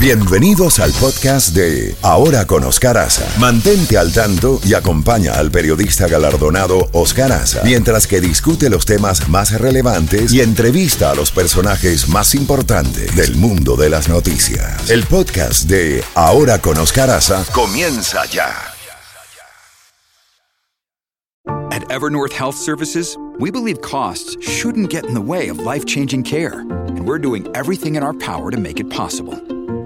Bienvenidos al podcast de Ahora con Oscar Aza. Mantente al tanto y acompaña al periodista galardonado Oscar Aza mientras que discute los temas más relevantes y entrevista a los personajes más importantes del mundo de las noticias. El podcast de Ahora con Oscar Aza comienza ya. At Evernorth Health Services, we believe costs shouldn't get in the way of life-changing care, and we're doing everything in our power to make it possible.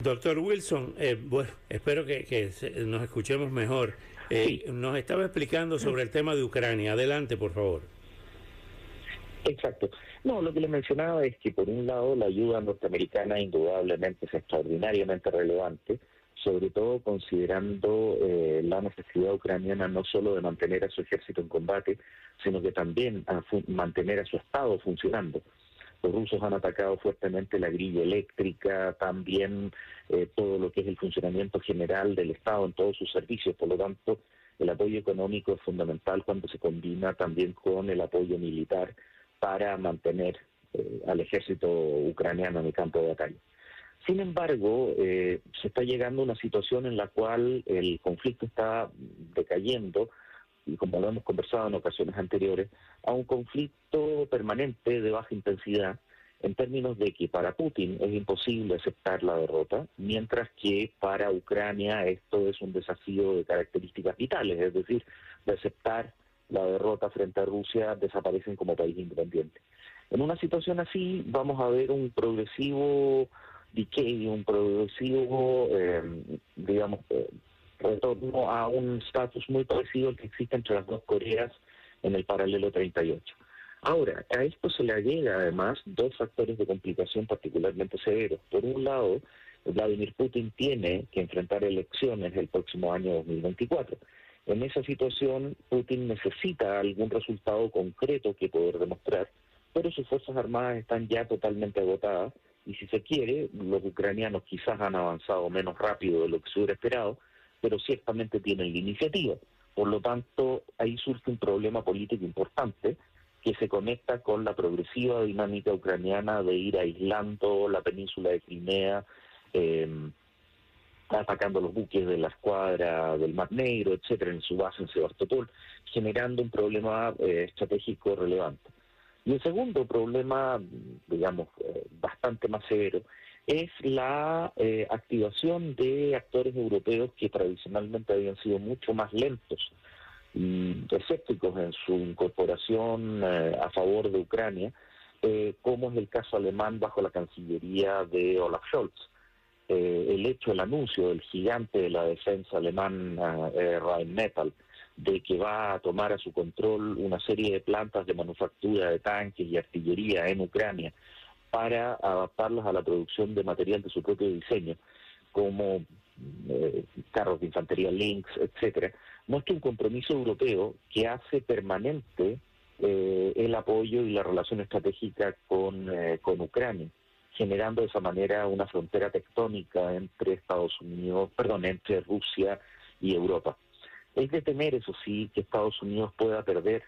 Doctor Wilson, eh, bueno, espero que, que nos escuchemos mejor. Eh, nos estaba explicando sobre el tema de Ucrania. Adelante, por favor. Exacto. No, lo que le mencionaba es que por un lado la ayuda norteamericana indudablemente es extraordinariamente relevante, sobre todo considerando eh, la necesidad ucraniana no solo de mantener a su ejército en combate, sino que también a mantener a su Estado funcionando. Los rusos han atacado fuertemente la grilla eléctrica, también eh, todo lo que es el funcionamiento general del Estado en todos sus servicios. Por lo tanto, el apoyo económico es fundamental cuando se combina también con el apoyo militar para mantener eh, al ejército ucraniano en el campo de batalla. Sin embargo, eh, se está llegando a una situación en la cual el conflicto está decayendo y como lo hemos conversado en ocasiones anteriores, a un conflicto permanente de baja intensidad en términos de que para Putin es imposible aceptar la derrota, mientras que para Ucrania esto es un desafío de características vitales, es decir, de aceptar la derrota frente a Rusia desaparecen como país independiente. En una situación así vamos a ver un progresivo decay, un progresivo, eh, digamos, eh, retorno a un estatus muy parecido al que existe entre las dos Coreas en el paralelo 38. Ahora, a esto se le agrega además dos factores de complicación particularmente severos. Por un lado, Vladimir Putin tiene que enfrentar elecciones el próximo año 2024. En esa situación, Putin necesita algún resultado concreto que poder demostrar, pero sus fuerzas armadas están ya totalmente agotadas y si se quiere, los ucranianos quizás han avanzado menos rápido de lo que se hubiera esperado, pero ciertamente tienen la iniciativa. Por lo tanto, ahí surge un problema político importante que se conecta con la progresiva dinámica ucraniana de ir aislando la península de Crimea, eh, atacando los buques de la escuadra del Mar Negro, etcétera, en su base en Sebastopol, generando un problema eh, estratégico relevante. Y el segundo problema, digamos, eh, bastante más severo, es la eh, activación de actores europeos que tradicionalmente habían sido mucho más lentos y escépticos en su incorporación eh, a favor de Ucrania, eh, como es el caso alemán bajo la Cancillería de Olaf Scholz. el hecho, el anuncio del gigante de la defensa alemán Rheinmetall de que va a tomar a su control una serie de plantas de manufactura de tanques y artillería en Ucrania, para adaptarlos a la producción de material de su propio diseño, como eh, carros de infantería Lynx, etcétera, muestra un compromiso europeo que hace permanente eh, el apoyo y la relación estratégica con, eh, con Ucrania, generando de esa manera una frontera tectónica entre Estados Unidos, perdón, entre Rusia y Europa. Es de temer, eso sí, que Estados Unidos pueda perder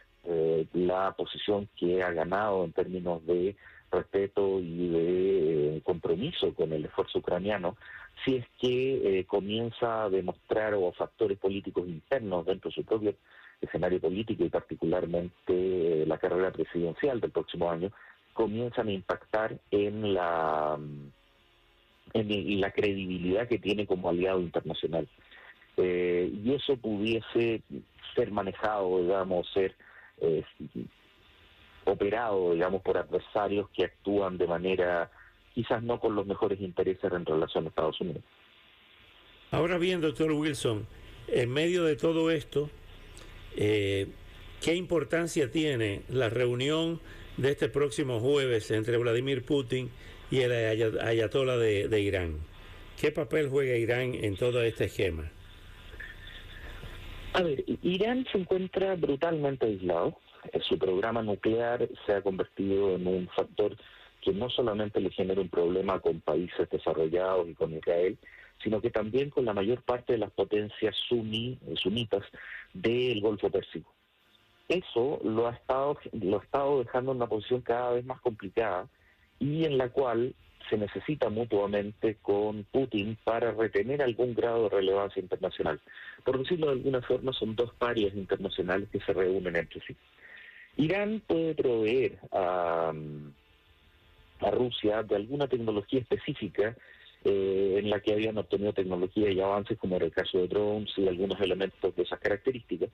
la posición que ha ganado en términos de respeto y de eh, compromiso con el esfuerzo ucraniano, si es que eh, comienza a demostrar o factores políticos internos dentro de su propio escenario político y particularmente eh, la carrera presidencial del próximo año, comienzan a impactar en la en la credibilidad que tiene como aliado internacional. y eso pudiese ser manejado, digamos, ser operado, digamos, por adversarios que actúan de manera quizás no con los mejores intereses en relación a Estados Unidos. Ahora bien, doctor Wilson, en medio de todo esto, eh, ¿qué importancia tiene la reunión de este próximo jueves entre Vladimir Putin y el ayatollah de, de Irán? ¿Qué papel juega Irán en todo este esquema? A ver, Irán se encuentra brutalmente aislado su programa nuclear se ha convertido en un factor que no solamente le genera un problema con países desarrollados y con Israel, sino que también con la mayor parte de las potencias suní, sunitas del Golfo Pérsico. Eso lo ha estado lo ha estado dejando en una posición cada vez más complicada y en la cual se necesita mutuamente con Putin para retener algún grado de relevancia internacional. Por decirlo de alguna forma, son dos parias internacionales que se reúnen entre sí. Irán puede proveer a, a Rusia de alguna tecnología específica eh, en la que habían obtenido tecnología y avances, como era el caso de drones y algunos elementos de esas características.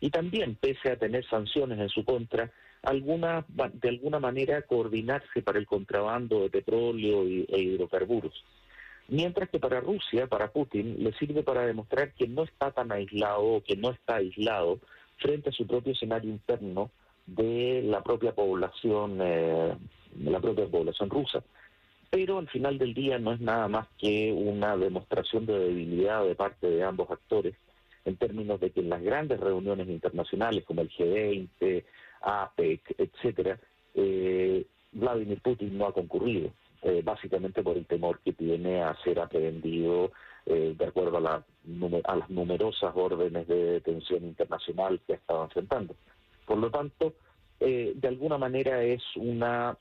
Y también, pese a tener sanciones en su contra, alguna, de alguna manera coordinarse para el contrabando de petróleo e hidrocarburos. Mientras que para Rusia, para Putin, le sirve para demostrar que no está tan aislado que no está aislado frente a su propio escenario interno de la propia población, eh, de la propia población rusa. Pero al final del día no es nada más que una demostración de debilidad de parte de ambos actores en términos de que en las grandes reuniones internacionales como el G20, APEC, etcétera, eh, Vladimir Putin no ha concurrido, eh, básicamente por el temor que tiene a ser aprehendido eh, de acuerdo a, la, a las numerosas órdenes de detención internacional que ha estado enfrentando. Por lo tanto, de alguna manera es una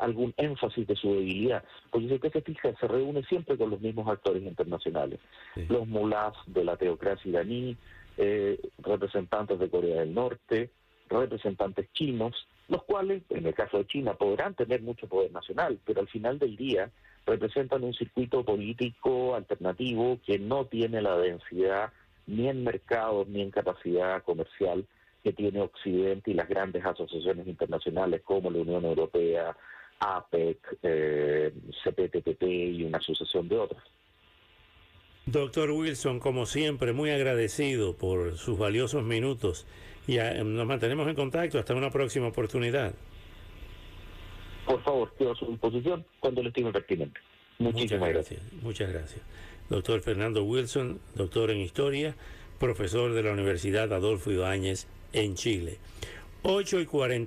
algún énfasis de su debilidad. Porque si usted se fija, se reúne siempre con los mismos actores internacionales. Los mulás de la teocracia iraní, representantes de Corea del Norte, representantes chinos, los cuales, en el caso de China, podrán tener mucho poder nacional, pero al final del día representan un circuito político alternativo que no tiene la densidad ni en mercados ni en capacidad comercial que tiene Occidente y las grandes asociaciones internacionales como la Unión Europea, APEC, eh, CPTPP y una sucesión de otras. Doctor Wilson, como siempre, muy agradecido por sus valiosos minutos y eh, nos mantenemos en contacto hasta una próxima oportunidad. Por favor, quedo a su disposición cuando le estime pertinente. Muchísimas gracias. Muchas gracias. Doctor Fernando Wilson, doctor en Historia, profesor de la Universidad Adolfo Ibáñez en Chile. 8 y 40.